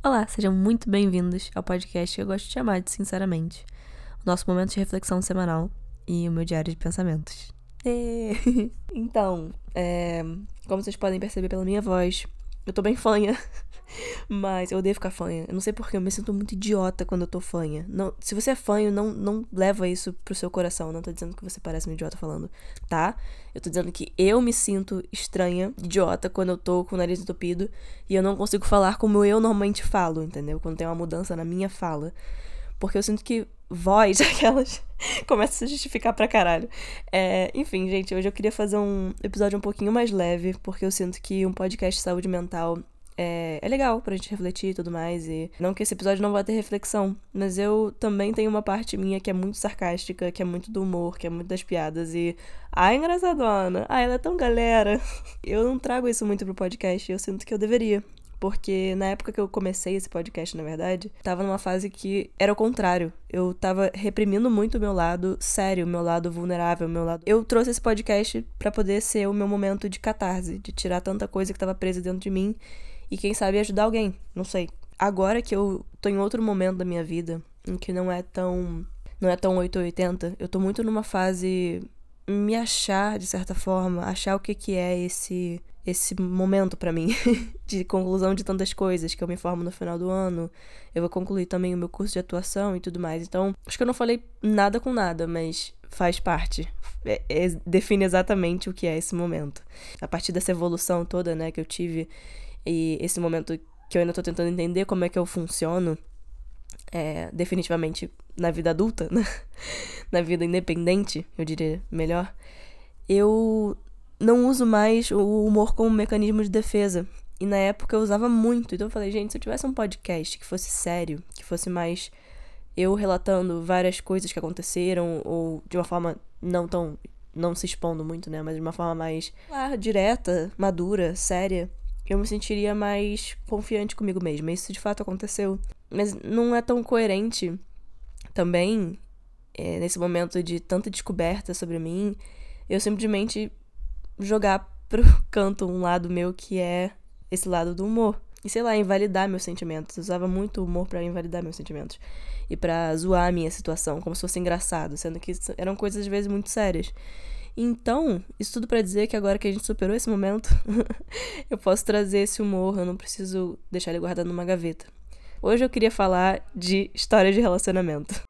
Olá, sejam muito bem-vindos ao podcast que eu gosto de chamar de Sinceramente, o nosso momento de reflexão semanal e o meu diário de pensamentos. então, é, como vocês podem perceber pela minha voz, eu tô bem fanha. Mas eu odeio ficar fanha. Eu não sei porque eu me sinto muito idiota quando eu tô fanha. Não, se você é fanho, não, não leva isso pro seu coração. Não tô dizendo que você parece um idiota falando, tá? Eu tô dizendo que eu me sinto estranha, idiota, quando eu tô com o nariz entupido e eu não consigo falar como eu normalmente falo, entendeu? Quando tem uma mudança na minha fala. Porque eu sinto que voz, aquelas, começa a se justificar pra caralho. É, enfim, gente, hoje eu queria fazer um episódio um pouquinho mais leve, porque eu sinto que um podcast de saúde mental é, é legal pra gente refletir e tudo mais. E não que esse episódio não vá ter reflexão, mas eu também tenho uma parte minha que é muito sarcástica, que é muito do humor, que é muito das piadas. E. Ai, engraçadona! Ai, ela é tão galera! Eu não trago isso muito pro podcast eu sinto que eu deveria. Porque na época que eu comecei esse podcast, na verdade, tava numa fase que era o contrário. Eu tava reprimindo muito o meu lado sério, o meu lado vulnerável, o meu lado. Eu trouxe esse podcast para poder ser o meu momento de catarse, de tirar tanta coisa que tava presa dentro de mim e quem sabe ajudar alguém, não sei. Agora que eu tô em outro momento da minha vida, em que não é tão não é tão 880, eu tô muito numa fase me achar de certa forma, achar o que que é esse esse momento para mim de conclusão de tantas coisas que eu me formo no final do ano. Eu vou concluir também o meu curso de atuação e tudo mais. Então, acho que eu não falei nada com nada, mas faz parte. É, é, define exatamente o que é esse momento. A partir dessa evolução toda, né, que eu tive e esse momento que eu ainda tô tentando entender como é que eu funciono, é, definitivamente na vida adulta, né? na vida independente, eu diria melhor, eu não uso mais o humor como mecanismo de defesa. E na época eu usava muito. Então eu falei, gente, se eu tivesse um podcast que fosse sério, que fosse mais eu relatando várias coisas que aconteceram, ou de uma forma não tão. não se expondo muito, né? Mas de uma forma mais lá, direta, madura, séria eu me sentiria mais confiante comigo mesma. Isso de fato aconteceu. Mas não é tão coerente também, é, nesse momento de tanta descoberta sobre mim, eu simplesmente jogar pro canto um lado meu que é esse lado do humor. E sei lá, invalidar meus sentimentos. Eu usava muito humor para invalidar meus sentimentos. E para zoar a minha situação, como se fosse engraçado, sendo que eram coisas às vezes muito sérias. Então, isso tudo para dizer que agora que a gente superou esse momento, eu posso trazer esse humor, eu não preciso deixar ele guardado numa gaveta. Hoje eu queria falar de história de relacionamento.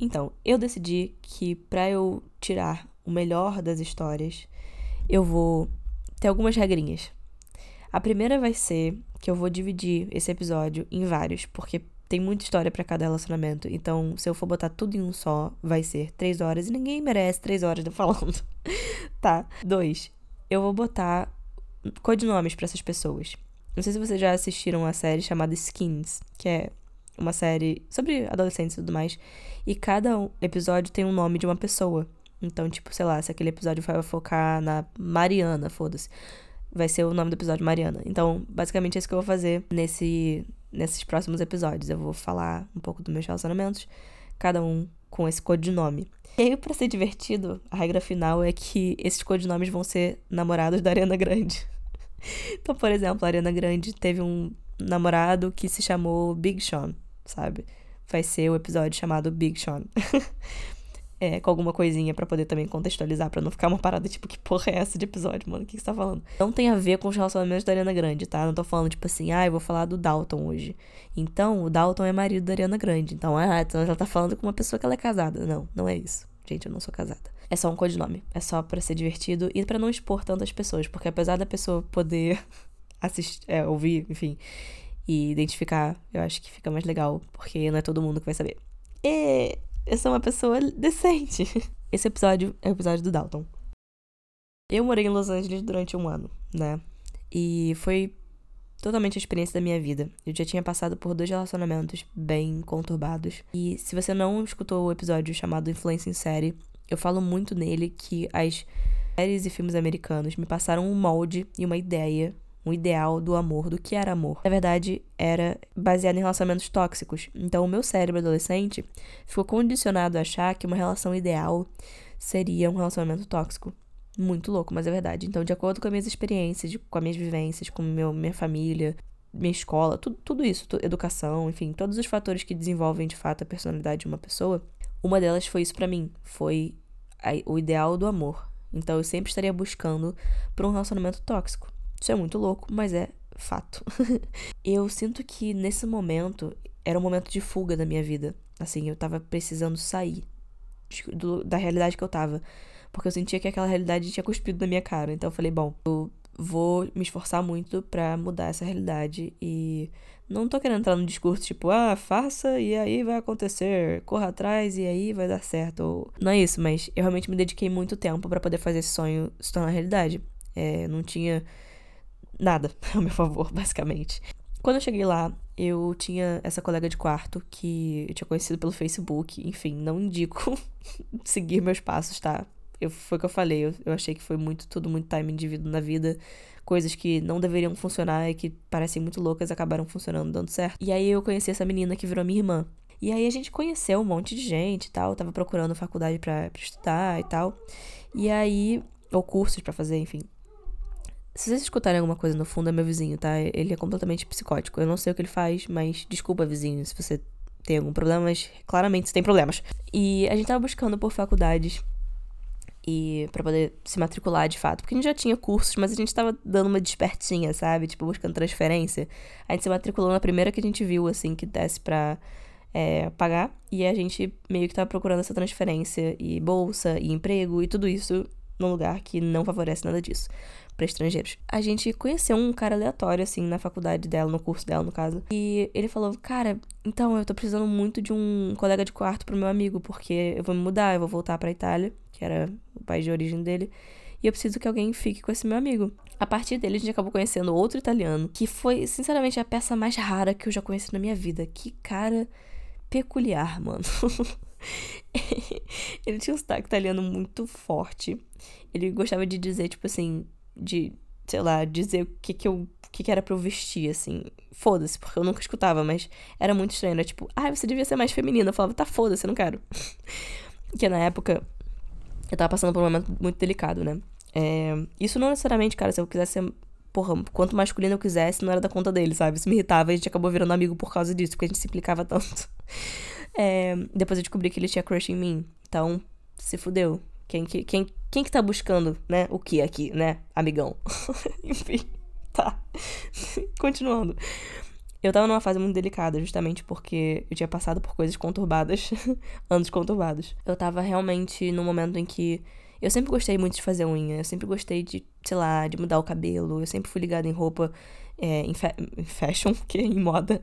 Então, eu decidi que para eu tirar o melhor das histórias, eu vou ter algumas regrinhas. A primeira vai ser que eu vou dividir esse episódio em vários, porque tem muita história para cada relacionamento. Então, se eu for botar tudo em um só, vai ser três horas e ninguém merece três horas de falando. tá. Dois. Eu vou botar codinomes para essas pessoas. Não sei se vocês já assistiram a série chamada Skins, que é uma série sobre adolescentes e tudo mais. E cada episódio tem um nome de uma pessoa. Então, tipo, sei lá, se aquele episódio vai focar na Mariana, foda-se. Vai ser o nome do episódio Mariana. Então, basicamente é isso que eu vou fazer nesse nesses próximos episódios. Eu vou falar um pouco dos meus relacionamentos, cada um com esse codinome. E aí, pra ser divertido, a regra final é que esses codinomes vão ser namorados da Ariana Grande. Então, por exemplo, a Ariana Grande teve um namorado que se chamou Big Sean, sabe? Vai ser o episódio chamado Big Sean. é, com alguma coisinha para poder também contextualizar, para não ficar uma parada tipo, que porra é essa de episódio, mano? O que, você tá falando? Não tem a ver com os relacionamentos da Ariana Grande, tá? Não tô falando, tipo assim, ah, eu vou falar do Dalton hoje. Então, o Dalton é marido da Ariana Grande. Então, ah, então ela tá falando com uma pessoa que ela é casada. Não, não é isso. Gente, eu não sou casada. É só um codinome. É só para ser divertido e para não expor tantas pessoas. Porque apesar da pessoa poder assistir, é, ouvir, enfim, e identificar, eu acho que fica mais legal. Porque não é todo mundo que vai saber. E eu sou uma pessoa decente. Esse episódio é o episódio do Dalton. Eu morei em Los Angeles durante um ano, né? E foi totalmente a experiência da minha vida. Eu já tinha passado por dois relacionamentos bem conturbados. E se você não escutou o episódio chamado Influência em Série, eu falo muito nele que as séries e filmes americanos me passaram um molde e uma ideia um ideal do amor, do que era amor. Na verdade, era baseado em relacionamentos tóxicos. Então, o meu cérebro adolescente ficou condicionado a achar que uma relação ideal seria um relacionamento tóxico. Muito louco, mas é verdade. Então, de acordo com as minhas experiências, de, com as minhas vivências, com meu, minha família, minha escola, tudo, tudo isso, educação, enfim, todos os fatores que desenvolvem de fato a personalidade de uma pessoa, uma delas foi isso para mim, foi a, o ideal do amor. Então eu sempre estaria buscando por um relacionamento tóxico. Isso é muito louco, mas é fato. eu sinto que nesse momento era um momento de fuga da minha vida. Assim, eu tava precisando sair do, da realidade que eu tava. Porque eu sentia que aquela realidade tinha cuspido na minha cara. Então eu falei, bom, eu vou me esforçar muito para mudar essa realidade e não tô querendo entrar no discurso tipo, ah, faça e aí vai acontecer, corra atrás e aí vai dar certo. Não é isso, mas eu realmente me dediquei muito tempo para poder fazer esse sonho se tornar realidade. É, não tinha nada a meu favor, basicamente. Quando eu cheguei lá, eu tinha essa colega de quarto que eu tinha conhecido pelo Facebook. Enfim, não indico seguir meus passos, tá? Eu, foi o que eu falei, eu, eu achei que foi muito, tudo muito time indivíduo na vida. Coisas que não deveriam funcionar e que parecem muito loucas acabaram funcionando, dando certo. E aí eu conheci essa menina que virou minha irmã. E aí a gente conheceu um monte de gente e tal. Eu tava procurando faculdade para estudar e tal. E aí. Ou cursos para fazer, enfim. Se vocês escutarem alguma coisa no fundo, é meu vizinho, tá? Ele é completamente psicótico. Eu não sei o que ele faz, mas desculpa, vizinho, se você tem algum problema, mas claramente você tem problemas. E a gente tava buscando por faculdades e para poder se matricular de fato. Porque a gente já tinha cursos, mas a gente tava dando uma despertinha, sabe? Tipo, buscando transferência. A gente se matriculou na primeira que a gente viu, assim, que desse pra é, pagar. E a gente meio que tava procurando essa transferência e bolsa e emprego e tudo isso num lugar que não favorece nada disso para estrangeiros. A gente conheceu um cara aleatório, assim, na faculdade dela, no curso dela, no caso. E ele falou: Cara, então eu tô precisando muito de um colega de quarto pro meu amigo, porque eu vou me mudar, eu vou voltar pra Itália, que era o país de origem dele. E eu preciso que alguém fique com esse meu amigo. A partir dele, a gente acabou conhecendo outro italiano, que foi, sinceramente, a peça mais rara que eu já conheci na minha vida. Que cara peculiar, mano. ele tinha um sotaque italiano muito forte. Ele gostava de dizer, tipo assim, de, sei lá, dizer o que que eu, o que que era pra eu vestir, assim. Foda-se, porque eu nunca escutava, mas era muito estranho. Era tipo, ah, você devia ser mais feminina. Eu falava, tá, foda-se, eu não quero. que na época, eu tava passando por um momento muito delicado, né? É, isso não necessariamente, cara, se eu quisesse ser porra, quanto masculino eu quisesse, não era da conta dele, sabe? Isso me irritava e a gente acabou virando amigo por causa disso, porque a gente se implicava tanto. É, depois eu descobri que ele tinha crush em mim. Então, se fudeu. Quem que, quem, quem que tá buscando, né, o que aqui, né, amigão? Enfim, tá. Continuando. Eu tava numa fase muito delicada, justamente porque eu tinha passado por coisas conturbadas, anos conturbados. Eu tava realmente num momento em que eu sempre gostei muito de fazer unha, eu sempre gostei de, sei lá, de mudar o cabelo, eu sempre fui ligada em roupa, é, em, fa em fashion, que é em moda.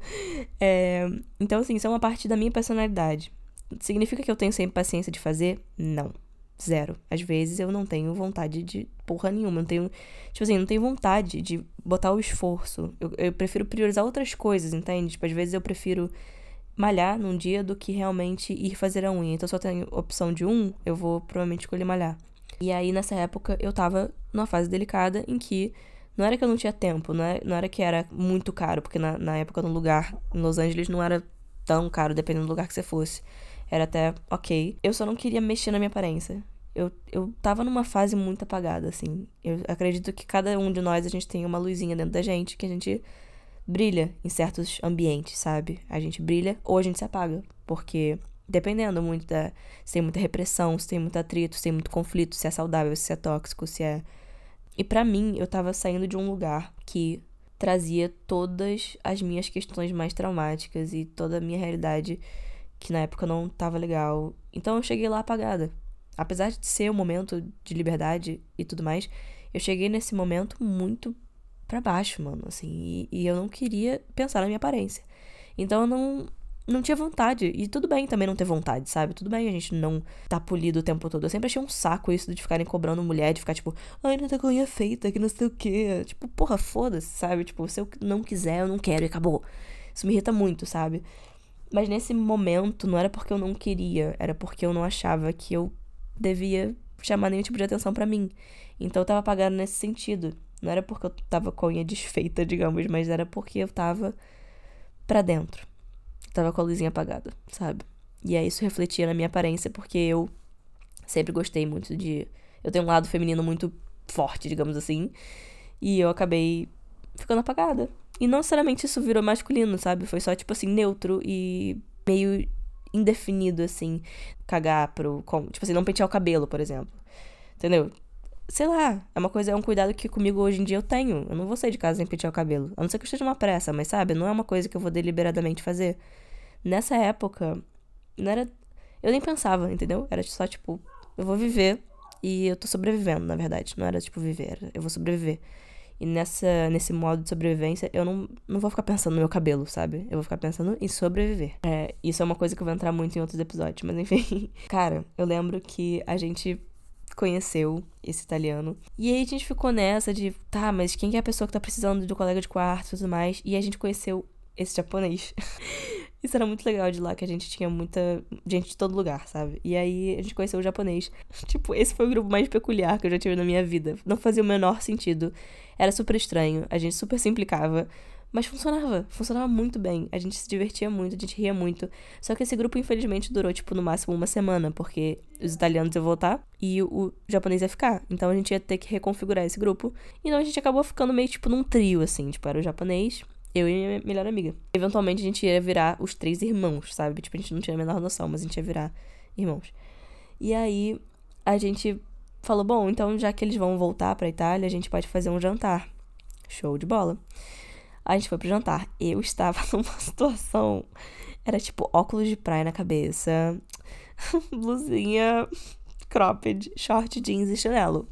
É, então, assim, isso é uma parte da minha personalidade. Significa que eu tenho sempre paciência de fazer? Não. Zero. Às vezes eu não tenho vontade de porra nenhuma. Eu não tenho. Tipo assim, não tenho vontade de botar o esforço. Eu, eu prefiro priorizar outras coisas, entende? Tipo, às vezes eu prefiro malhar num dia do que realmente ir fazer a unha. Então, se eu tenho opção de um, eu vou provavelmente escolher malhar. E aí, nessa época, eu tava numa fase delicada em que não era que eu não tinha tempo, não era, é, não era que era muito caro, porque na, na época no lugar, em Los Angeles, não era tão caro, dependendo do lugar que você fosse. Era até ok. Eu só não queria mexer na minha aparência. Eu, eu tava numa fase muito apagada, assim. Eu acredito que cada um de nós, a gente tem uma luzinha dentro da gente que a gente brilha em certos ambientes, sabe? A gente brilha ou a gente se apaga. Porque dependendo muito da. Se tem muita repressão, se tem muito atrito, se tem muito conflito, se é saudável, se é tóxico, se é. E para mim, eu tava saindo de um lugar que trazia todas as minhas questões mais traumáticas e toda a minha realidade que na época não tava legal. Então eu cheguei lá apagada. Apesar de ser um momento de liberdade e tudo mais, eu cheguei nesse momento muito para baixo, mano, assim, e, e, eu não queria pensar na minha aparência. Então eu não não tinha vontade. E tudo bem também não ter vontade, sabe? Tudo bem a gente não tá polido o tempo todo. Eu sempre achei um saco isso de ficarem cobrando mulher, de ficar tipo, ai, não tá unha feita, que não sei o quê. Tipo, porra, foda-se, sabe? Tipo, se eu não quiser, eu não quero e acabou. Isso me irrita muito, sabe? Mas nesse momento não era porque eu não queria, era porque eu não achava que eu devia chamar nenhum tipo de atenção para mim. Então eu tava apagando nesse sentido. Não era porque eu tava com a unha desfeita, digamos, mas era porque eu tava pra dentro. Eu tava com a luzinha apagada, sabe? E aí isso refletia na minha aparência, porque eu sempre gostei muito de. Eu tenho um lado feminino muito forte, digamos assim. E eu acabei ficando apagada. E não necessariamente isso virou masculino, sabe? Foi só, tipo assim, neutro e meio indefinido, assim. Cagar pro. Tipo assim, não pentear o cabelo, por exemplo. Entendeu? Sei lá, é uma coisa, é um cuidado que comigo hoje em dia eu tenho. Eu não vou sair de casa sem pentear o cabelo. A não ser que eu esteja uma pressa, mas sabe? Não é uma coisa que eu vou deliberadamente fazer. Nessa época, não era. Eu nem pensava, entendeu? Era só tipo, eu vou viver e eu tô sobrevivendo, na verdade. Não era tipo viver, eu vou sobreviver. E nessa, nesse modo de sobrevivência, eu não, não vou ficar pensando no meu cabelo, sabe? Eu vou ficar pensando em sobreviver. É, isso é uma coisa que eu vou entrar muito em outros episódios, mas enfim. Cara, eu lembro que a gente conheceu esse italiano. E aí a gente ficou nessa de, tá, mas quem é a pessoa que tá precisando do colega de quarto e tudo mais? E a gente conheceu esse japonês. Isso era muito legal de lá, que a gente tinha muita gente de todo lugar, sabe? E aí a gente conheceu o japonês. Tipo, esse foi o grupo mais peculiar que eu já tive na minha vida. Não fazia o menor sentido. Era super estranho, a gente super se implicava. Mas funcionava, funcionava muito bem. A gente se divertia muito, a gente ria muito. Só que esse grupo, infelizmente, durou, tipo, no máximo uma semana, porque os italianos iam voltar e o japonês ia ficar. Então a gente ia ter que reconfigurar esse grupo. Então a gente acabou ficando meio, tipo, num trio, assim. Tipo, era o japonês, eu e minha melhor amiga. Eventualmente a gente ia virar os três irmãos, sabe? Tipo, a gente não tinha a menor noção, mas a gente ia virar irmãos. E aí a gente falou: bom, então já que eles vão voltar pra Itália, a gente pode fazer um jantar. Show de bola. A gente foi pro jantar. Eu estava numa situação. Era tipo óculos de praia na cabeça, blusinha cropped, short jeans e chinelo.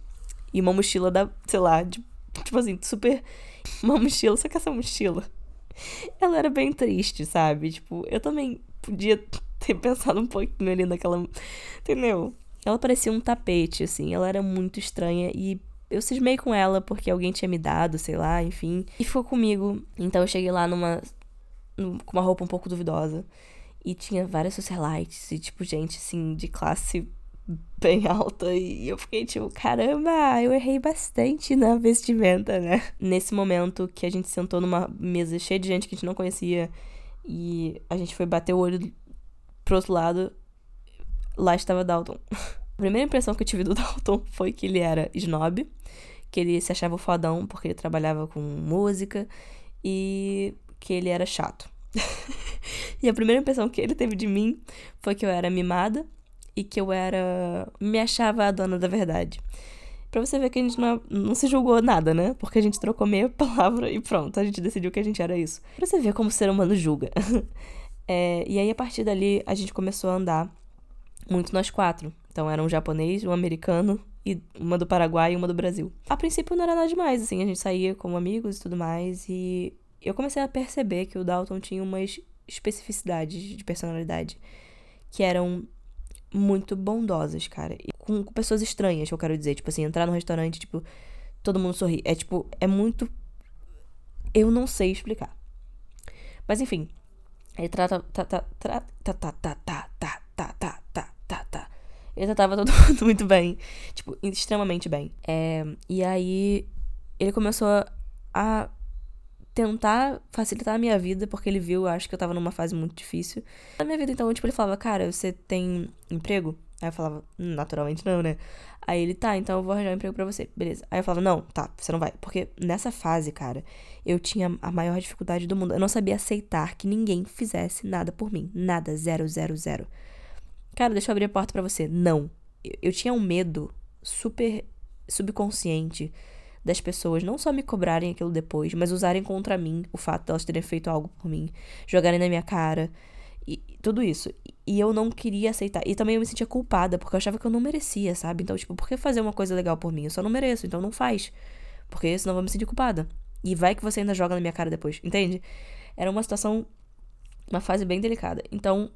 E uma mochila da, sei lá, de, tipo assim, super uma mochila, só que essa mochila, ela era bem triste, sabe? Tipo, eu também podia ter pensado um pouquinho ali naquela. Entendeu? Ela parecia um tapete, assim. Ela era muito estranha e eu cismei com ela porque alguém tinha me dado, sei lá, enfim. E ficou comigo. Então eu cheguei lá numa. com uma roupa um pouco duvidosa. E tinha várias socialites e, tipo, gente, assim, de classe bem alta e eu fiquei tipo, caramba, eu errei bastante na vestimenta, né? Nesse momento que a gente sentou numa mesa cheia de gente que a gente não conhecia e a gente foi bater o olho pro outro lado, lá estava Dalton. A primeira impressão que eu tive do Dalton foi que ele era snob, que ele se achava fodão porque ele trabalhava com música e que ele era chato. e a primeira impressão que ele teve de mim foi que eu era mimada e que eu era. me achava a dona da verdade. Pra você ver que a gente não, não se julgou nada, né? Porque a gente trocou meia palavra e pronto, a gente decidiu que a gente era isso. Pra você ver como o ser humano julga. é, e aí, a partir dali, a gente começou a andar muito nós quatro. Então, era um japonês, um americano e uma do Paraguai e uma do Brasil. A princípio, não era nada demais, assim, a gente saía como amigos e tudo mais. E eu comecei a perceber que o Dalton tinha umas especificidades de personalidade que eram muito bondosas, cara. E com, pessoas estranhas, eu quero dizer. Tipo assim, entrar num restaurante, tipo, todo mundo sorri. É tipo, é muito. Eu não sei explicar. Mas enfim. Ele trata. Tá, tá, tá, tá, tá, tá, tá, tá, tá, tá, tá. Ele tratava todo mundo muito bem. Tipo, extremamente bem. É, e aí. Ele começou a tentar facilitar a minha vida, porque ele viu, acho que eu tava numa fase muito difícil. Na minha vida, então, tipo, ele falava, cara, você tem emprego? Aí eu falava, naturalmente não, né? Aí ele, tá, então eu vou arranjar um emprego pra você. Beleza. Aí eu falava, não, tá, você não vai. Porque nessa fase, cara, eu tinha a maior dificuldade do mundo. Eu não sabia aceitar que ninguém fizesse nada por mim. Nada. Zero, zero, zero. Cara, deixa eu abrir a porta para você. Não. Eu, eu tinha um medo super subconsciente das pessoas não só me cobrarem aquilo depois, mas usarem contra mim o fato de elas terem feito algo por mim, jogarem na minha cara e tudo isso. E eu não queria aceitar. E também eu me sentia culpada, porque eu achava que eu não merecia, sabe? Então, tipo, por que fazer uma coisa legal por mim? Eu só não mereço, então não faz. Porque senão eu vou me sentir culpada. E vai que você ainda joga na minha cara depois, entende? Era uma situação, uma fase bem delicada. Então,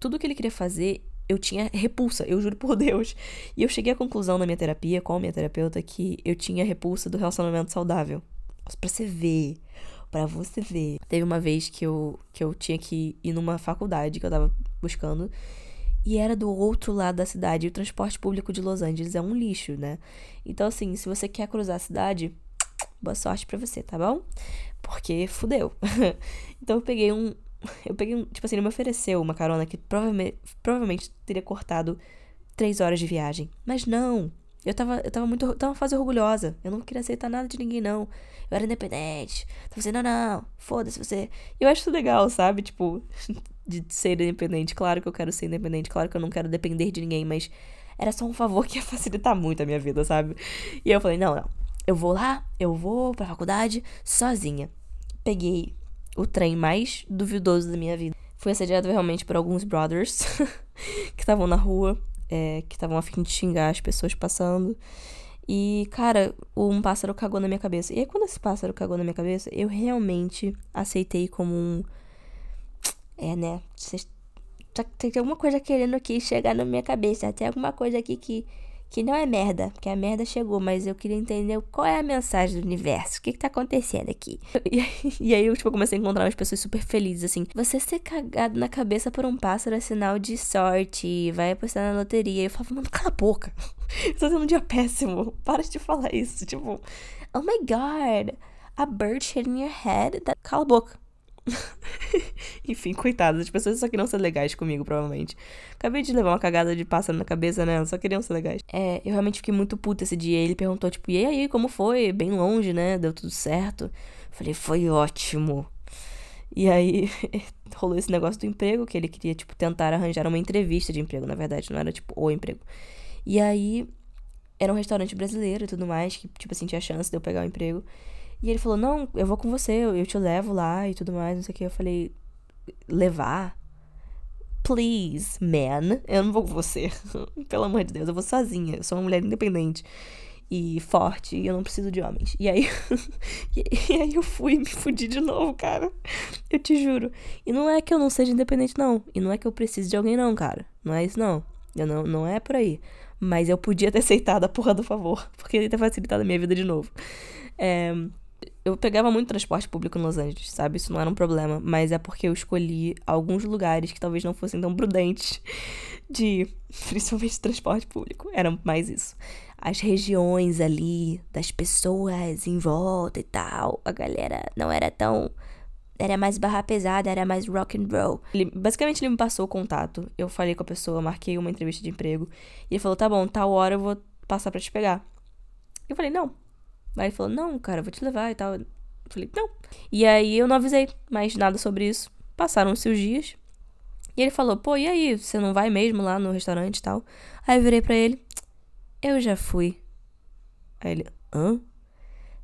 tudo que ele queria fazer, eu tinha repulsa, eu juro por Deus. E eu cheguei à conclusão na minha terapia, com a minha terapeuta, que eu tinha repulsa do relacionamento saudável. Pra você ver. Pra você ver. Teve uma vez que eu, que eu tinha que ir numa faculdade que eu tava buscando. E era do outro lado da cidade. E o transporte público de Los Angeles é um lixo, né? Então, assim, se você quer cruzar a cidade, boa sorte pra você, tá bom? Porque fudeu. então eu peguei um, eu peguei um. Tipo assim, ele me ofereceu uma carona que provavelmente, provavelmente teria cortado três horas de viagem. Mas não! Eu tava, eu tava muito. Eu tava fase orgulhosa. Eu não queria aceitar nada de ninguém, não. Eu era independente. Tava assim, não, não, foda-se você. Eu acho isso legal, sabe? Tipo, de ser independente. Claro que eu quero ser independente. Claro que eu não quero depender de ninguém, mas era só um favor que ia facilitar muito a minha vida, sabe? E eu falei, não, não. Eu vou lá, eu vou pra faculdade sozinha. Peguei o trem mais duvidoso da minha vida. Fui assediado realmente por alguns brothers que estavam na rua é, que estavam a fim de xingar as pessoas passando. E, cara, um pássaro cagou na minha cabeça. E aí, quando esse pássaro cagou na minha cabeça, eu realmente aceitei como um. É, né? Tem alguma coisa querendo aqui chegar na minha cabeça. Tem alguma coisa aqui que que não é merda, porque a merda chegou, mas eu queria entender qual é a mensagem do universo, o que que tá acontecendo aqui. E, aí eu, tipo, comecei a encontrar umas pessoas super felizes, assim. Você ser cagado na cabeça por um pássaro é sinal de sorte, vai apostar na loteria. E eu falava, mano, cala a boca. Eu tô tendo um dia péssimo, para de falar isso. Tipo, oh my god, a bird hit in your head. Cala a boca. Enfim, coitadas, as pessoas só queriam ser legais comigo, provavelmente. Acabei de levar uma cagada de pássaro na cabeça, né? Só queriam ser legais. É, eu realmente fiquei muito puta esse dia. Ele perguntou, tipo, e aí, como foi? Bem longe, né? Deu tudo certo? Falei, foi ótimo. E aí, rolou esse negócio do emprego, que ele queria, tipo, tentar arranjar uma entrevista de emprego, na verdade, não era, tipo, o emprego. E aí, era um restaurante brasileiro e tudo mais, que, tipo assim, tinha chance de eu pegar o emprego. E ele falou: Não, eu vou com você, eu te levo lá e tudo mais, não sei o que. Eu falei: Levar? Please, man. Eu não vou com você. Pelo amor de Deus, eu vou sozinha. Eu sou uma mulher independente e forte e eu não preciso de homens. E aí, e aí eu fui e me fudi de novo, cara. Eu te juro. E não é que eu não seja independente, não. E não é que eu precise de alguém, não, cara. Não é isso, não. Eu não, não é por aí. Mas eu podia ter aceitado a porra do favor, porque ele ter facilitado a minha vida de novo. É, eu pegava muito transporte público em Los Angeles, sabe? Isso não era um problema, mas é porque eu escolhi alguns lugares que talvez não fossem tão prudentes de, principalmente transporte público. Era mais isso. As regiões ali, das pessoas em volta e tal, a galera não era tão era mais barra pesada, era mais rock and roll. Ele, basicamente ele me passou o contato. Eu falei com a pessoa, marquei uma entrevista de emprego e ele falou: "Tá bom, tal hora eu vou passar para te pegar". Eu falei: "Não, Aí ele falou, não, cara, vou te levar e tal. Eu falei, não. E aí eu não avisei mais nada sobre isso. Passaram-se os dias. E ele falou, pô, e aí, você não vai mesmo lá no restaurante e tal? Aí eu virei pra ele, eu já fui. Aí ele, hã?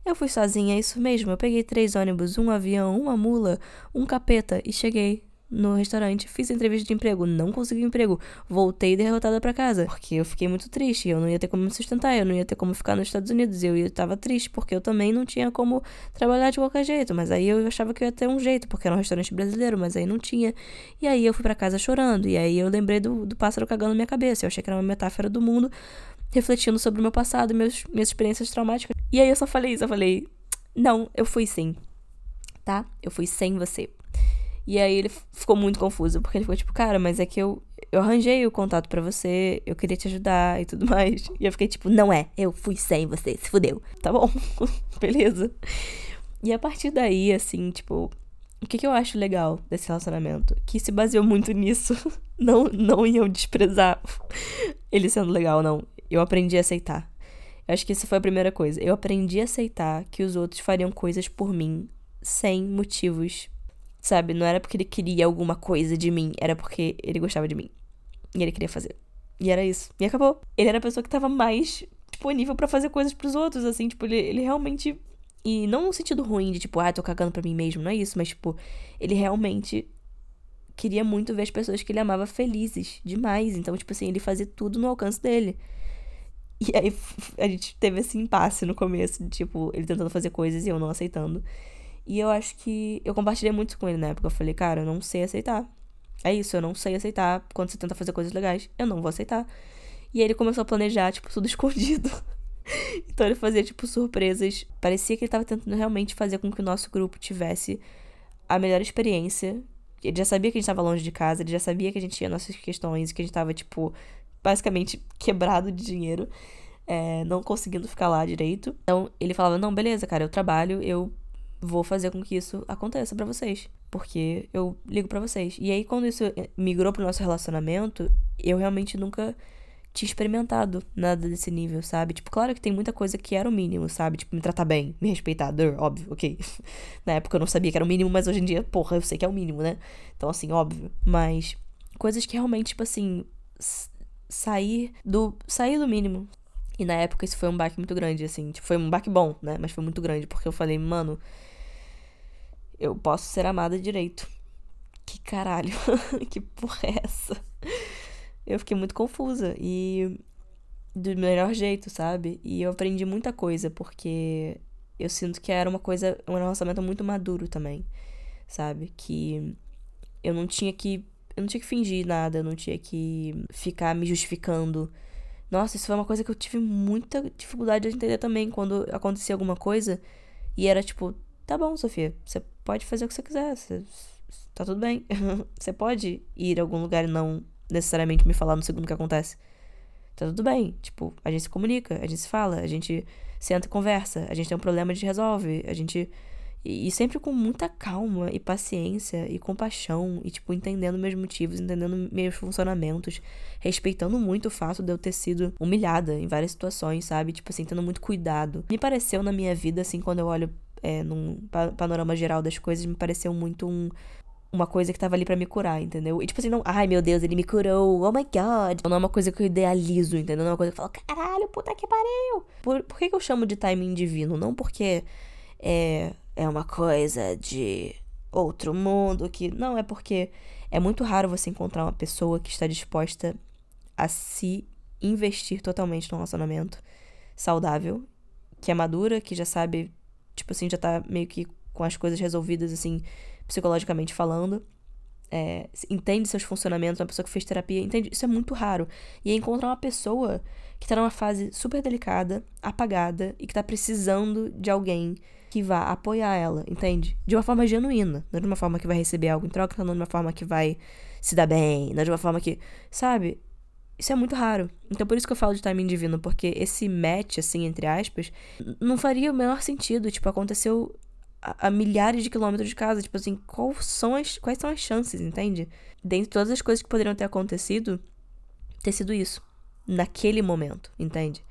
Eu fui sozinha, é isso mesmo. Eu peguei três ônibus, um avião, uma mula, um capeta e cheguei no restaurante, fiz entrevista de emprego, não consegui emprego, voltei derrotada para casa, porque eu fiquei muito triste, eu não ia ter como me sustentar, eu não ia ter como ficar nos Estados Unidos, eu estava triste porque eu também não tinha como trabalhar de qualquer jeito, mas aí eu achava que eu ia ter um jeito, porque era um restaurante brasileiro, mas aí não tinha. E aí eu fui para casa chorando, e aí eu lembrei do, do pássaro cagando na minha cabeça, eu achei que era uma metáfora do mundo, refletindo sobre o meu passado, meus, minhas experiências traumáticas. E aí eu só falei isso, eu falei, não, eu fui sim, tá? Eu fui sem você. E aí ele ficou muito confuso, porque ele ficou tipo, cara, mas é que eu, eu arranjei o contato para você, eu queria te ajudar e tudo mais. E eu fiquei tipo, não é, eu fui sem você, se fudeu. Tá bom, beleza. E a partir daí, assim, tipo, o que, que eu acho legal desse relacionamento? Que se baseou muito nisso. Não, não em desprezar ele sendo legal, não. Eu aprendi a aceitar. Eu acho que essa foi a primeira coisa. Eu aprendi a aceitar que os outros fariam coisas por mim sem motivos Sabe? Não era porque ele queria alguma coisa de mim, era porque ele gostava de mim. E ele queria fazer. E era isso. E acabou. Ele era a pessoa que tava mais disponível para fazer coisas pros outros, assim, tipo, ele, ele realmente. E não no sentido ruim de, tipo, ah, tô cagando pra mim mesmo, não é isso, mas, tipo, ele realmente queria muito ver as pessoas que ele amava felizes demais. Então, tipo assim, ele fazia tudo no alcance dele. E aí a gente teve esse impasse no começo, de, tipo, ele tentando fazer coisas e eu não aceitando. E eu acho que eu compartilhei muito com ele na época. Eu falei, cara, eu não sei aceitar. É isso, eu não sei aceitar. Quando você tenta fazer coisas legais, eu não vou aceitar. E aí ele começou a planejar, tipo, tudo escondido. então ele fazia, tipo, surpresas. Parecia que ele tava tentando realmente fazer com que o nosso grupo tivesse a melhor experiência. Ele já sabia que a gente tava longe de casa, ele já sabia que a gente tinha nossas questões, que a gente tava, tipo, basicamente quebrado de dinheiro. É, não conseguindo ficar lá direito. Então ele falava: Não, beleza, cara, eu trabalho, eu vou fazer com que isso aconteça para vocês, porque eu ligo para vocês. E aí quando isso eh, migrou pro nosso relacionamento, eu realmente nunca tinha experimentado nada desse nível, sabe? Tipo, claro que tem muita coisa que era o mínimo, sabe? Tipo, me tratar bem, me respeitar, óbvio, ok. Na época eu não sabia que era o mínimo, mas hoje em dia, porra, eu sei que é o mínimo, né? Então, assim, óbvio. Mas coisas que realmente, tipo assim, sair do. sair do mínimo. E na época isso foi um baque muito grande, assim. Tipo, foi um baque bom, né? Mas foi muito grande, porque eu falei, mano, eu posso ser amada direito. Que caralho. que porra é essa? eu fiquei muito confusa e do melhor jeito, sabe? E eu aprendi muita coisa porque eu sinto que era uma coisa, um relacionamento muito maduro também, sabe? Que eu não tinha que eu não tinha que fingir nada, eu não tinha que ficar me justificando. Nossa, isso foi uma coisa que eu tive muita dificuldade de entender também quando acontecia alguma coisa e era tipo, tá bom, Sofia, você pode fazer o que você quiser, você, tá tudo bem. você pode ir a algum lugar e não necessariamente me falar no segundo que acontece. Tá tudo bem. Tipo, a gente se comunica, a gente se fala, a gente senta e conversa, a gente tem um problema, a gente resolve, a gente. E, e sempre com muita calma e paciência e compaixão, e, tipo, entendendo meus motivos, entendendo meus funcionamentos, respeitando muito o fato de eu ter sido humilhada em várias situações, sabe? Tipo assim, tendo muito cuidado. Me pareceu na minha vida, assim, quando eu olho é, num panorama geral das coisas, me pareceu muito um, uma coisa que tava ali para me curar, entendeu? E tipo assim, não, ai meu Deus, ele me curou, oh my god. Não é uma coisa que eu idealizo, entendeu? Não é uma coisa que eu falo, caralho, puta que pariu. Por, por que, que eu chamo de timing divino? Não porque é, é uma coisa de outro mundo que. Não, é porque é muito raro você encontrar uma pessoa que está disposta a se investir totalmente num relacionamento saudável, que é madura, que já sabe, tipo assim, já tá meio que com as coisas resolvidas, assim, psicologicamente falando. É, entende seus funcionamentos, uma pessoa que fez terapia, entende? Isso é muito raro. E é encontrar uma pessoa que tá numa fase super delicada, apagada e que tá precisando de alguém que vá apoiar ela, entende? De uma forma genuína. Não de uma forma que vai receber algo em troca, não de uma forma que vai se dar bem, não de uma forma que. Sabe? Isso é muito raro. Então por isso que eu falo de timing divino, porque esse match, assim, entre aspas, não faria o menor sentido. Tipo, aconteceu a, a, milhares de quilômetros de casa. Tipo assim, quais são as, quais são as chances, entende? Dentre todas as coisas que poderiam ter acontecido, ter sido isso. Naquele momento, entende?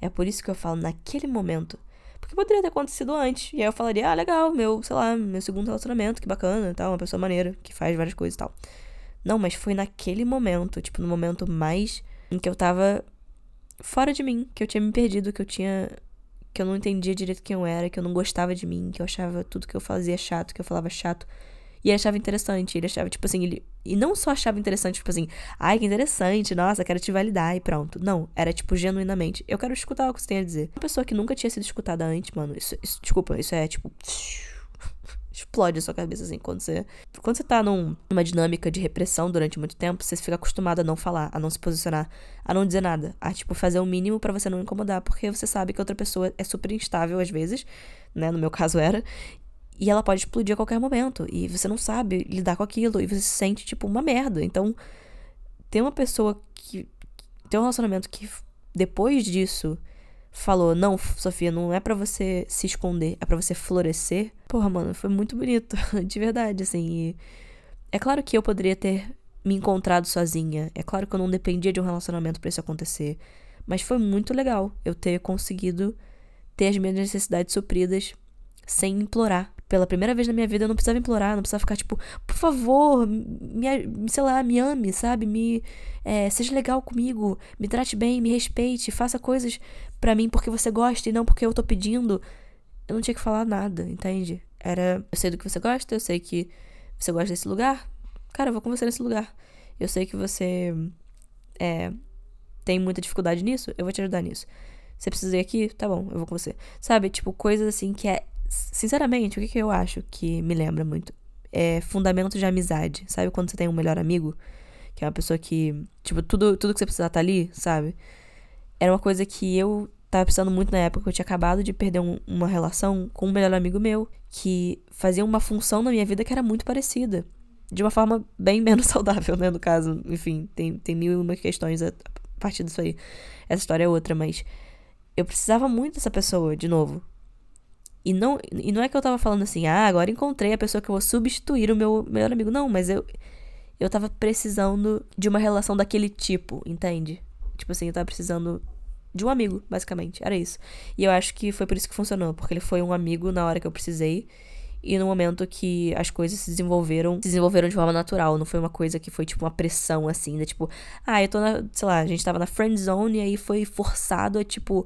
É por isso que eu falo naquele momento. Porque poderia ter acontecido antes. E aí eu falaria, ah, legal, meu, sei lá, meu segundo relacionamento, que bacana, tal, uma pessoa maneira, que faz várias coisas e tal. Não, mas foi naquele momento, tipo, no momento mais em que eu tava fora de mim, que eu tinha me perdido, que eu tinha que eu não entendia direito quem eu era, que eu não gostava de mim, que eu achava tudo que eu fazia chato, que eu falava chato. E ele achava interessante, ele achava, tipo assim, ele. E não só achava interessante, tipo assim, ai, que interessante, nossa, quero te validar e pronto. Não, era tipo, genuinamente, eu quero escutar o que você tem a dizer. Uma pessoa que nunca tinha sido escutada antes, mano, isso, isso desculpa, isso é tipo explode a sua cabeça, assim, quando você. Quando você tá num, numa dinâmica de repressão durante muito tempo, você fica acostumado a não falar, a não se posicionar, a não dizer nada. A, tipo, fazer o mínimo para você não incomodar, porque você sabe que outra pessoa é super instável às vezes, né? No meu caso era. E ela pode explodir a qualquer momento. E você não sabe lidar com aquilo. E você se sente, tipo, uma merda. Então, ter uma pessoa que. Ter um relacionamento que depois disso falou: Não, Sofia, não é para você se esconder, é para você florescer. Porra, mano, foi muito bonito, de verdade, assim. E é claro que eu poderia ter me encontrado sozinha. É claro que eu não dependia de um relacionamento para isso acontecer. Mas foi muito legal eu ter conseguido ter as minhas necessidades supridas sem implorar. Pela primeira vez na minha vida eu não precisava implorar, não precisava ficar tipo, por favor, me, sei lá, me ame, sabe? Me é, seja legal comigo, me trate bem, me respeite, faça coisas para mim porque você gosta e não porque eu tô pedindo. Eu não tinha que falar nada, entende? Era, eu sei do que você gosta, eu sei que você gosta desse lugar. Cara, eu vou com você nesse lugar. Eu sei que você é, tem muita dificuldade nisso, eu vou te ajudar nisso. Você precisa ir aqui? Tá bom, eu vou com você. Sabe? Tipo, coisas assim que é Sinceramente, o que, que eu acho que me lembra muito? É fundamento de amizade. Sabe quando você tem um melhor amigo? Que é uma pessoa que, tipo, tudo, tudo que você precisa tá ali, sabe? Era uma coisa que eu tava precisando muito na época. Eu tinha acabado de perder um, uma relação com um melhor amigo meu. Que fazia uma função na minha vida que era muito parecida. De uma forma bem menos saudável, né? No caso, enfim, tem, tem mil e uma questões a partir disso aí. Essa história é outra, mas eu precisava muito dessa pessoa, de novo. E não, e não é que eu tava falando assim, ah, agora encontrei a pessoa que eu vou substituir o meu melhor amigo. Não, mas eu, eu tava precisando de uma relação daquele tipo, entende? Tipo assim, eu tava precisando de um amigo, basicamente. Era isso. E eu acho que foi por isso que funcionou, porque ele foi um amigo na hora que eu precisei. E no momento que as coisas se desenvolveram, se desenvolveram de forma natural. Não foi uma coisa que foi, tipo, uma pressão, assim, né? Tipo, ah, eu tô na, sei lá, a gente tava na friend zone e aí foi forçado a, tipo,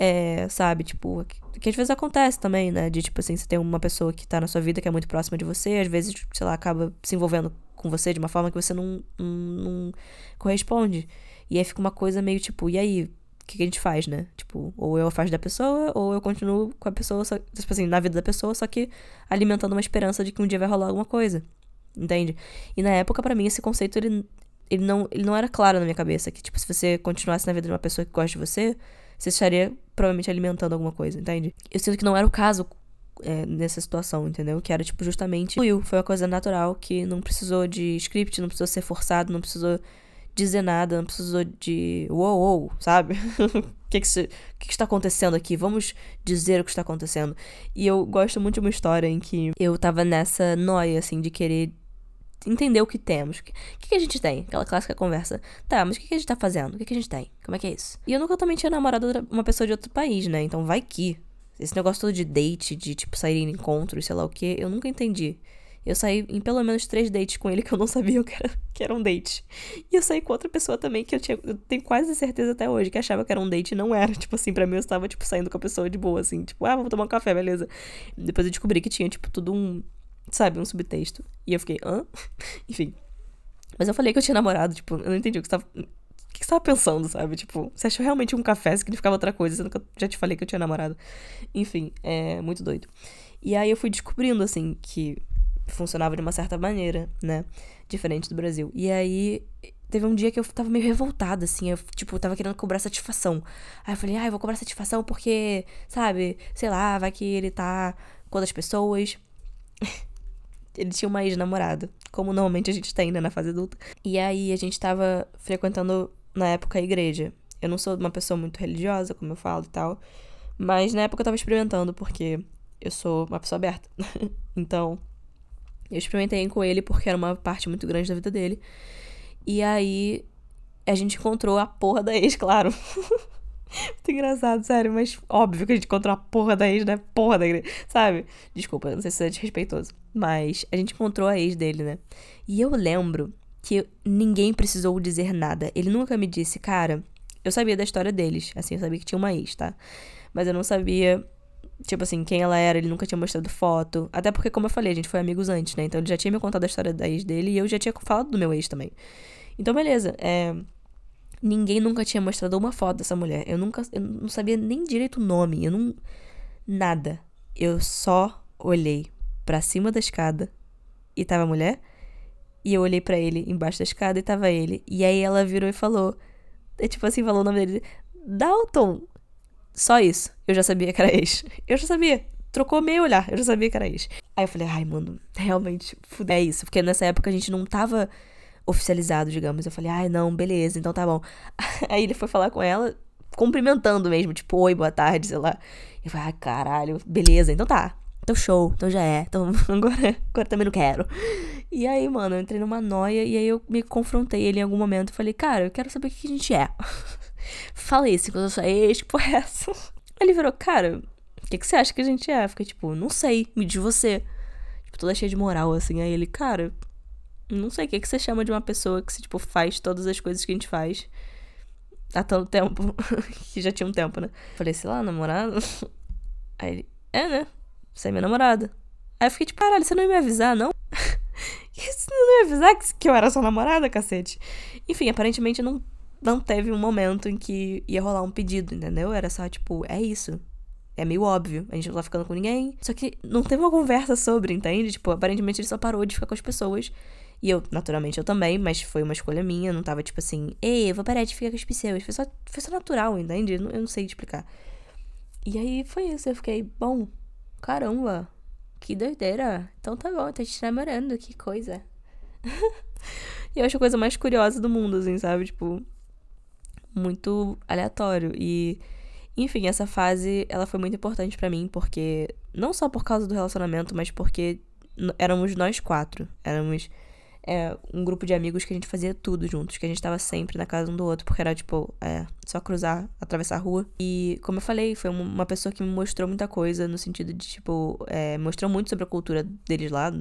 é, sabe, tipo, que às vezes acontece também, né? De, tipo assim, você tem uma pessoa que tá na sua vida que é muito próxima de você, às vezes, sei lá, acaba se envolvendo com você de uma forma que você não, não, não corresponde. E aí fica uma coisa meio tipo, e aí? que, que a gente faz, né? Tipo, ou eu afasto da pessoa, ou eu continuo com a pessoa, só, tipo assim, na vida da pessoa, só que alimentando uma esperança de que um dia vai rolar alguma coisa. Entende? E na época, para mim, esse conceito, ele, ele, não, ele não era claro na minha cabeça. Que, tipo, se você continuasse na vida de uma pessoa que gosta de você, você estaria provavelmente alimentando alguma coisa, entende? Eu sinto que não era o caso é, nessa situação, entendeu? Que era, tipo, justamente fluiu. Foi uma coisa natural que não precisou de script, não precisou ser forçado, não precisou dizer nada, não precisou de uou, uou sabe? O que, que, se, que, que está acontecendo aqui? Vamos dizer o que está acontecendo. E eu gosto muito de uma história em que eu tava nessa noia, assim, de querer entender o que temos. O que, que, a gente tem? Aquela clássica conversa. Tá, mas o que, que a gente tá fazendo? O que, que a gente tem? Como é que é isso? E eu nunca também tinha namorado uma pessoa de outro país, né? Então vai que. Esse negócio todo de date, de tipo sair em encontros, sei lá o que, eu nunca entendi. Eu saí em pelo menos três dates com ele que eu não sabia que era, que era um date. E eu saí com outra pessoa também que eu, tinha, eu tenho quase certeza até hoje que achava que era um date e não era. Tipo assim, pra mim eu estava, tipo, saindo com a pessoa de boa, assim. Tipo, ah, vamos tomar um café, beleza. Depois eu descobri que tinha, tipo, tudo um, sabe, um subtexto. E eu fiquei, hã? Enfim. Mas eu falei que eu tinha namorado, tipo, eu não entendi o que você tava... O que você tava pensando, sabe? Tipo, você achou realmente um café significava outra coisa, sendo que eu já te falei que eu tinha namorado. Enfim, é muito doido. E aí eu fui descobrindo, assim, que funcionava de uma certa maneira, né? Diferente do Brasil. E aí, teve um dia que eu tava meio revoltada, assim. Eu, tipo, tava querendo cobrar satisfação. Aí eu falei, ah, eu vou cobrar satisfação porque, sabe, sei lá, vai que ele tá com outras pessoas. ele tinha uma ex-namorada, como normalmente a gente tem, né, na fase adulta. E aí a gente tava frequentando, na época, a igreja. Eu não sou uma pessoa muito religiosa, como eu falo e tal. Mas na época eu tava experimentando, porque eu sou uma pessoa aberta. então, eu experimentei com ele porque era uma parte muito grande da vida dele. E aí a gente encontrou a porra da ex, claro. Muito engraçado, sério, mas óbvio que a gente encontrou a porra da ex, né? Porra da igreja, sabe? Desculpa, não sei se é desrespeitoso. Mas a gente encontrou a ex dele, né? E eu lembro que ninguém precisou dizer nada. Ele nunca me disse, cara, eu sabia da história deles. Assim, eu sabia que tinha uma ex, tá? Mas eu não sabia Tipo assim, quem ela era, ele nunca tinha mostrado foto. Até porque, como eu falei, a gente foi amigos antes, né? Então ele já tinha me contado a história da ex dele e eu já tinha falado do meu ex também. Então, beleza. É... Ninguém nunca tinha mostrado uma foto dessa mulher. Eu nunca. Eu não sabia nem direito o nome. Eu não. Nada. Eu só olhei para cima da escada e tava a mulher. E eu olhei para ele embaixo da escada e tava ele. E aí ela virou e falou. É, tipo assim, falou o nome dele. Dalton! Só isso. Eu já sabia que era ex. Eu já sabia. Trocou meio olhar, eu já sabia que era ex. Aí eu falei, ai, mano, realmente, fudeu. É isso. Porque nessa época a gente não tava oficializado, digamos. Eu falei, ai, não, beleza, então tá bom. Aí ele foi falar com ela, cumprimentando mesmo, tipo, oi, boa tarde, sei lá. Eu falei, ai, caralho, beleza, então tá. Então show, então já é. Então agora, agora também não quero. E aí, mano, eu entrei numa noia e aí eu me confrontei ele em algum momento e falei, cara, eu quero saber o que a gente é. Falei assim quando eu sou ex, tipo, essa. Ele virou, cara, o que, que você acha que a gente é? Fiquei tipo, não sei, me diz você. Tipo, toda cheia de moral, assim. Aí ele, cara, não sei o que, que você chama de uma pessoa que, tipo, faz todas as coisas que a gente faz há tanto tempo. que já tinha um tempo, né? Falei, sei lá, namorado? Aí ele, é, né? Você é minha namorada. Aí eu fiquei tipo, caralho, você não ia me avisar, não? você não ia avisar que eu era sua namorada, cacete? Enfim, aparentemente não não teve um momento em que ia rolar um pedido, entendeu? Era só, tipo, é isso. É meio óbvio. A gente não tá ficando com ninguém. Só que não teve uma conversa sobre, entende? Tipo, aparentemente ele só parou de ficar com as pessoas. E eu, naturalmente, eu também, mas foi uma escolha minha. Não tava, tipo assim, ei, eu vou parar de ficar com as pessoas. Foi só, foi só natural, entende? Eu não, eu não sei explicar. E aí foi isso. Eu fiquei, bom, caramba, que doideira. Então tá bom, tá te namorando, que coisa. e eu acho a coisa mais curiosa do mundo, assim, sabe? Tipo, muito aleatório. E, enfim, essa fase ela foi muito importante para mim, porque não só por causa do relacionamento, mas porque éramos nós quatro. Éramos é, um grupo de amigos que a gente fazia tudo juntos, que a gente tava sempre na casa um do outro, porque era tipo, é, só cruzar, atravessar a rua. E, como eu falei, foi uma pessoa que me mostrou muita coisa, no sentido de, tipo, é, mostrou muito sobre a cultura deles lá,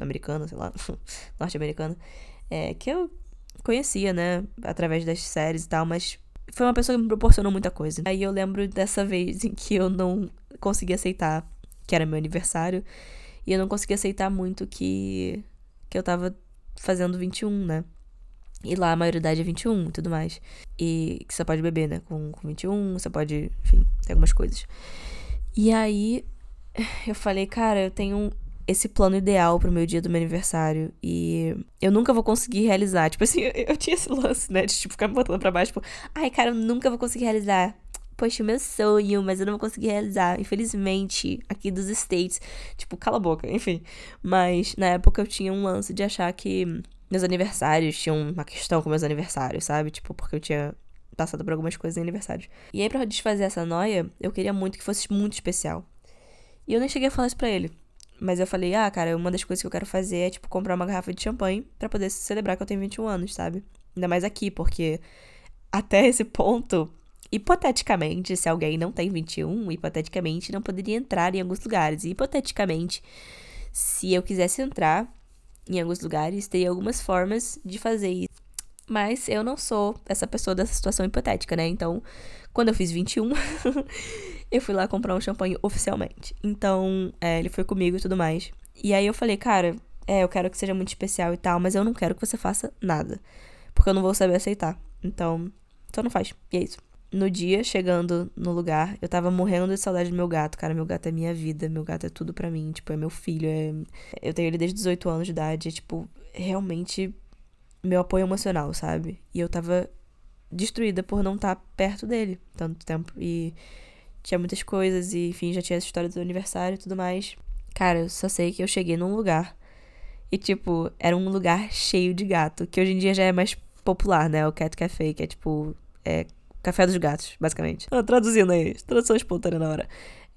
americana, sei lá, norte-americana, é, que eu conhecia, né, através das séries e tal, mas foi uma pessoa que me proporcionou muita coisa. Aí eu lembro dessa vez em que eu não consegui aceitar que era meu aniversário, e eu não consegui aceitar muito que, que eu tava fazendo 21, né? E lá a maioridade é 21 e tudo mais. E que você pode beber, né? Com, com 21, você pode, enfim, tem algumas coisas. E aí eu falei, cara, eu tenho esse plano ideal pro meu dia do meu aniversário. E eu nunca vou conseguir realizar. Tipo assim, eu, eu tinha esse lance, né? De tipo, ficar me botando pra baixo, tipo, ai, cara, eu nunca vou conseguir realizar. Poxa, o meu sonho, mas eu não vou conseguir realizar. Infelizmente, aqui dos States. Tipo, cala a boca, enfim. Mas na época eu tinha um lance de achar que meus aniversários tinham uma questão com meus aniversários, sabe? Tipo, porque eu tinha passado por algumas coisas em aniversários. E aí, pra desfazer essa noia, eu queria muito que fosse muito especial. E eu nem cheguei a falar isso pra ele. Mas eu falei, ah, cara, uma das coisas que eu quero fazer é, tipo, comprar uma garrafa de champanhe para poder celebrar que eu tenho 21 anos, sabe? Ainda mais aqui, porque até esse ponto, hipoteticamente, se alguém não tem 21, hipoteticamente não poderia entrar em alguns lugares. E hipoteticamente, se eu quisesse entrar em alguns lugares, teria algumas formas de fazer isso. Mas eu não sou essa pessoa dessa situação hipotética, né? Então, quando eu fiz 21, eu fui lá comprar um champanhe oficialmente. Então, é, ele foi comigo e tudo mais. E aí eu falei, cara, é, eu quero que seja muito especial e tal, mas eu não quero que você faça nada. Porque eu não vou saber aceitar. Então, só não faz. E é isso. No dia, chegando no lugar, eu tava morrendo de saudade do meu gato, cara. Meu gato é minha vida, meu gato é tudo para mim. Tipo, é meu filho. É... Eu tenho ele desde 18 anos de idade. É, tipo, realmente meu apoio emocional, sabe? E eu tava destruída por não estar tá perto dele tanto tempo. E tinha muitas coisas, e enfim, já tinha essa história do aniversário e tudo mais. Cara, eu só sei que eu cheguei num lugar. E, tipo, era um lugar cheio de gato, que hoje em dia já é mais popular, né? O Cat Café, que é tipo. É café dos gatos, basicamente. Ah, traduzindo aí, tradução espontânea na hora.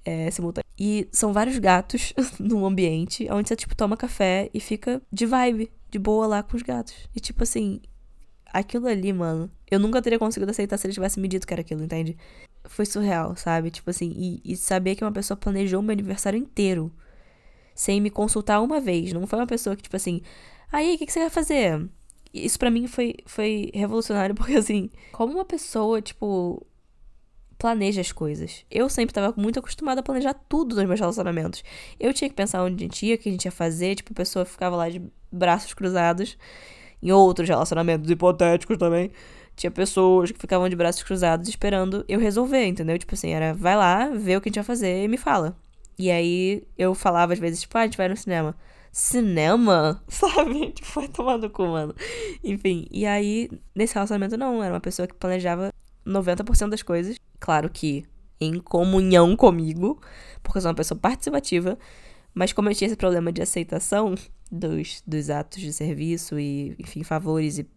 É, simultânea. E são vários gatos num ambiente onde você, tipo, toma café e fica de vibe, de boa lá com os gatos. E, tipo assim, aquilo ali, mano, eu nunca teria conseguido aceitar se ele tivesse me dito que era aquilo, entende? Foi surreal, sabe? Tipo assim, e, e saber que uma pessoa planejou meu aniversário inteiro sem me consultar uma vez. Não foi uma pessoa que, tipo assim, aí, o que, que você vai fazer? Isso para mim foi, foi revolucionário, porque assim, como uma pessoa, tipo, planeja as coisas. Eu sempre tava muito acostumada a planejar tudo nos meus relacionamentos. Eu tinha que pensar onde a gente ia, o que a gente ia fazer, tipo, a pessoa ficava lá de braços cruzados em outros relacionamentos hipotéticos também, tinha pessoas que ficavam de braços cruzados esperando eu resolver, entendeu? Tipo assim, era vai lá, vê o que a gente vai fazer e me fala. E aí eu falava às vezes, tipo, ah, a gente vai no cinema. Cinema? Sabe? Tipo, vai tomar no cu, mano. Enfim, e aí, nesse relacionamento não, era uma pessoa que planejava 90% das coisas. Claro que em comunhão comigo, porque eu sou uma pessoa participativa. Mas como eu tinha esse problema de aceitação dos, dos atos de serviço e, enfim, favores e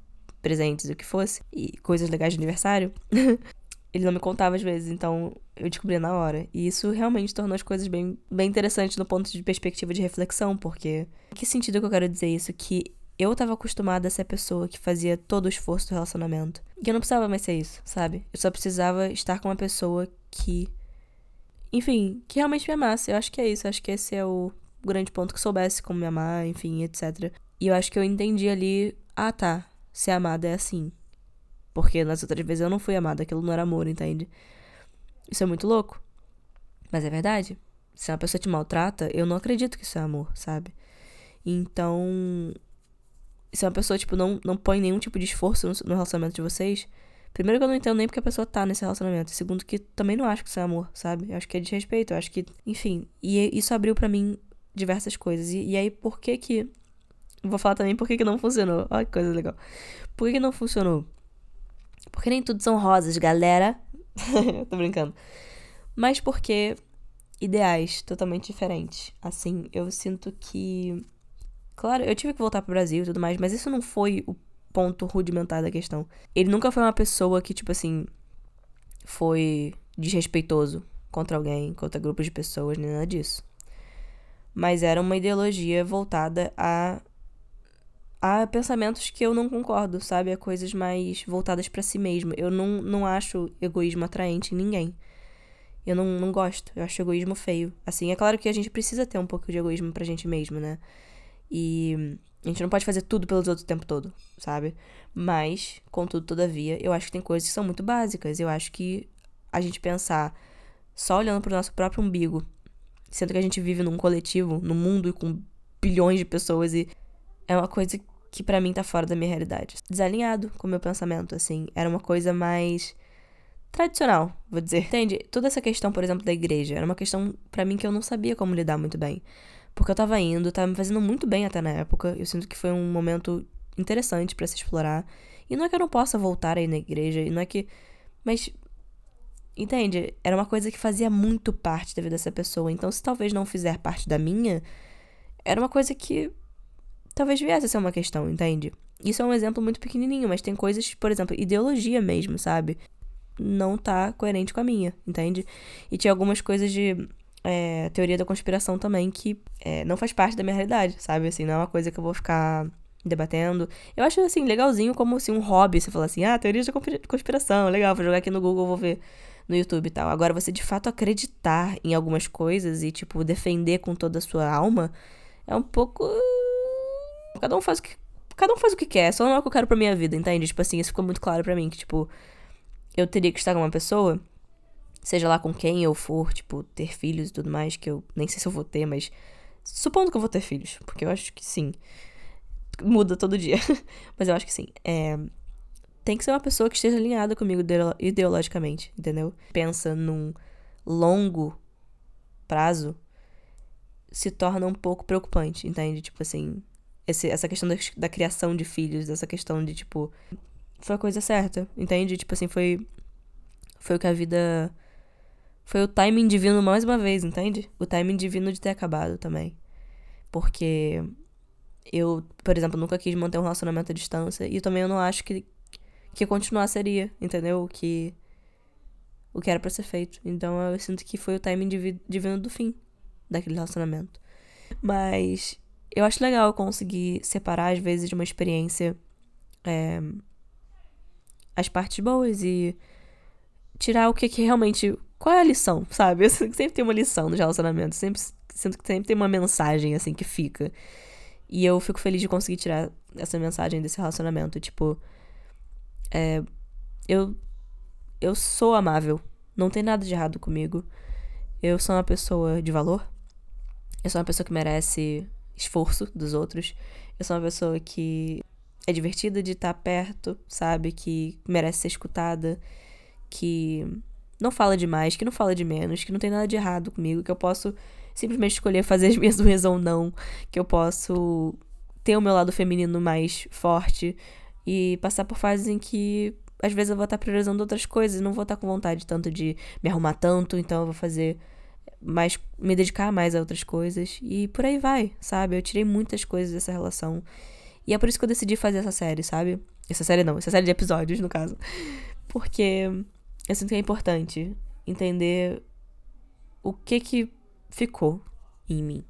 presentes, o que fosse, e coisas legais de aniversário, ele não me contava às vezes, então eu descobri na hora. E isso realmente tornou as coisas bem, bem interessantes no ponto de perspectiva de reflexão, porque. Em que sentido que eu quero dizer isso? Que eu tava acostumada a ser a pessoa que fazia todo o esforço do relacionamento. E eu não precisava mais ser isso, sabe? Eu só precisava estar com uma pessoa que enfim, que realmente me amasse. Eu acho que é isso. Eu acho que esse é o grande ponto que soubesse como me amar, enfim, etc. E eu acho que eu entendi ali, ah tá, ser amada é assim. Porque nas outras vezes eu não fui amada, aquilo não era amor, entende? Isso é muito louco. Mas é verdade. Se uma pessoa te maltrata, eu não acredito que isso é amor, sabe? Então, se uma pessoa, tipo, não, não põe nenhum tipo de esforço no, no relacionamento de vocês, Primeiro que eu não entendo nem porque a pessoa tá nesse relacionamento. Segundo que também não acho que isso é amor, sabe? Eu acho que é desrespeito. Eu acho que, enfim. E isso abriu para mim diversas coisas. E, e, aí, por que que. Vou falar também por que que não funcionou. Olha que coisa legal. Por que que não funcionou? Porque nem tudo são rosas, galera. Tô brincando. Mas porque ideais totalmente diferentes. Assim, eu sinto que. Claro, eu tive que voltar pro Brasil e tudo mais, mas isso não foi o ponto rudimentar da questão. Ele nunca foi uma pessoa que, tipo assim, foi desrespeitoso contra alguém, contra grupos de pessoas, nem nada disso. Mas era uma ideologia voltada a há pensamentos que eu não concordo, sabe? Há coisas mais voltadas para si mesmo. Eu não, não acho egoísmo atraente em ninguém. Eu não, não gosto. Eu acho egoísmo feio. Assim, é claro que a gente precisa ter um pouco de egoísmo pra gente mesmo, né? E a gente não pode fazer tudo pelos outros o tempo todo, sabe? Mas, contudo, todavia, eu acho que tem coisas que são muito básicas. Eu acho que a gente pensar só olhando pro nosso próprio umbigo, sendo que a gente vive num coletivo, num mundo com bilhões de pessoas e é uma coisa que para mim tá fora da minha realidade. Desalinhado com o meu pensamento, assim. Era uma coisa mais tradicional, vou dizer. Entende? Toda essa questão, por exemplo, da igreja, era uma questão para mim que eu não sabia como lidar muito bem. Porque eu tava indo, tava me fazendo muito bem até na época. Eu sinto que foi um momento interessante para se explorar. E não é que eu não possa voltar aí na igreja, e não é que. Mas. Entende? Era uma coisa que fazia muito parte da vida dessa pessoa. Então, se talvez não fizer parte da minha, era uma coisa que talvez viesse a ser uma questão, entende? Isso é um exemplo muito pequenininho, mas tem coisas, por exemplo, ideologia mesmo, sabe? Não tá coerente com a minha, entende? E tinha algumas coisas de é, teoria da conspiração também que é, não faz parte da minha realidade, sabe? Assim, não é uma coisa que eu vou ficar debatendo. Eu acho, assim, legalzinho como, assim, um hobby. Você falar assim, ah, teoria da conspiração, legal, vou jogar aqui no Google, vou ver no YouTube e tal. Agora, você de fato acreditar em algumas coisas e, tipo, defender com toda a sua alma é um pouco Cada um faz o que. Cada um faz o que quer, só não é o que eu quero pra minha vida, entende? Tipo assim, isso ficou muito claro para mim, que, tipo, eu teria que estar com uma pessoa, seja lá com quem eu for, tipo, ter filhos e tudo mais, que eu nem sei se eu vou ter, mas. Supondo que eu vou ter filhos, porque eu acho que sim. Muda todo dia. mas eu acho que sim. É, tem que ser uma pessoa que esteja alinhada comigo ideologicamente, entendeu? Pensa num longo prazo, se torna um pouco preocupante, entende? Tipo assim, esse, essa questão da, da criação de filhos, essa questão de, tipo, foi a coisa certa, entende? Tipo assim, foi. Foi o que a vida. Foi o timing divino mais uma vez, entende? O timing divino de ter acabado também. Porque eu, por exemplo, nunca quis manter um relacionamento à distância. E também eu não acho que, que continuar seria, entendeu? Que. O que era pra ser feito. Então eu sinto que foi o timing divino do fim daquele relacionamento. Mas eu acho legal conseguir separar, às vezes, de uma experiência é, as partes boas e tirar o que, que realmente. Qual é a lição, sabe? Eu sempre tem uma lição nos relacionamentos. Sempre, sinto que sempre tem uma mensagem, assim, que fica. E eu fico feliz de conseguir tirar essa mensagem desse relacionamento. Tipo. É, eu. Eu sou amável. Não tem nada de errado comigo. Eu sou uma pessoa de valor. Eu sou uma pessoa que merece esforço dos outros. Eu sou uma pessoa que é divertida de estar perto, sabe? Que merece ser escutada, que não fala demais, que não fala de menos, que não tem nada de errado comigo, que eu posso simplesmente escolher fazer as minhas unhas ou não, que eu posso ter o meu lado feminino mais forte e passar por fases em que às vezes eu vou estar priorizando outras coisas, não vou estar com vontade tanto de me arrumar tanto, então eu vou fazer mais me dedicar mais a outras coisas e por aí vai, sabe? Eu tirei muitas coisas dessa relação. E é por isso que eu decidi fazer essa série, sabe? Essa série não, essa série de episódios, no caso. Porque eu sinto que é importante entender o que que ficou em mim.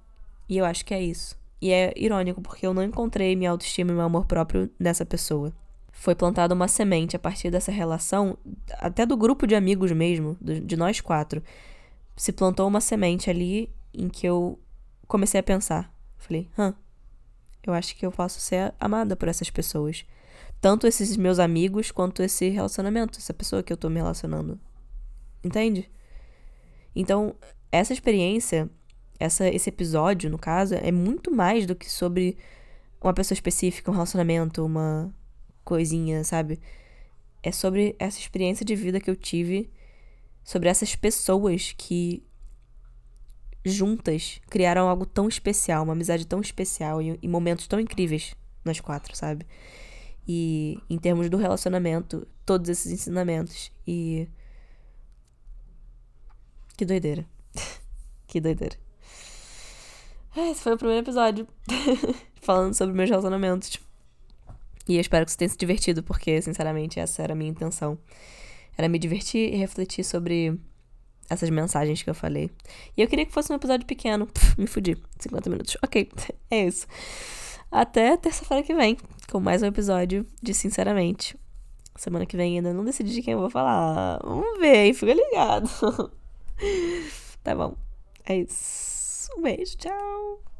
E eu acho que é isso. E é irônico porque eu não encontrei minha autoestima e meu amor próprio nessa pessoa. Foi plantada uma semente a partir dessa relação, até do grupo de amigos mesmo, de nós quatro se plantou uma semente ali em que eu comecei a pensar. Falei, hã, eu acho que eu posso ser amada por essas pessoas. Tanto esses meus amigos quanto esse relacionamento, essa pessoa que eu tô me relacionando. Entende? Então, essa experiência, essa, esse episódio, no caso, é muito mais do que sobre uma pessoa específica, um relacionamento, uma coisinha, sabe? É sobre essa experiência de vida que eu tive sobre essas pessoas que juntas criaram algo tão especial, uma amizade tão especial e, e momentos tão incríveis nós quatro, sabe? E em termos do relacionamento, todos esses ensinamentos e que doideira. que doideira. Esse foi o primeiro episódio falando sobre meus relacionamentos. E eu espero que você tenha se divertido, porque, sinceramente, essa era a minha intenção. Era me divertir e refletir sobre essas mensagens que eu falei. E eu queria que fosse um episódio pequeno. Pff, me fudi. 50 minutos. Ok, é isso. até terça-feira que vem, com mais um episódio de Sinceramente. Semana que vem ainda não decidi de quem eu vou falar. Vamos ver, hein? Fica ligado. tá bom. É isso. Um beijo, tchau.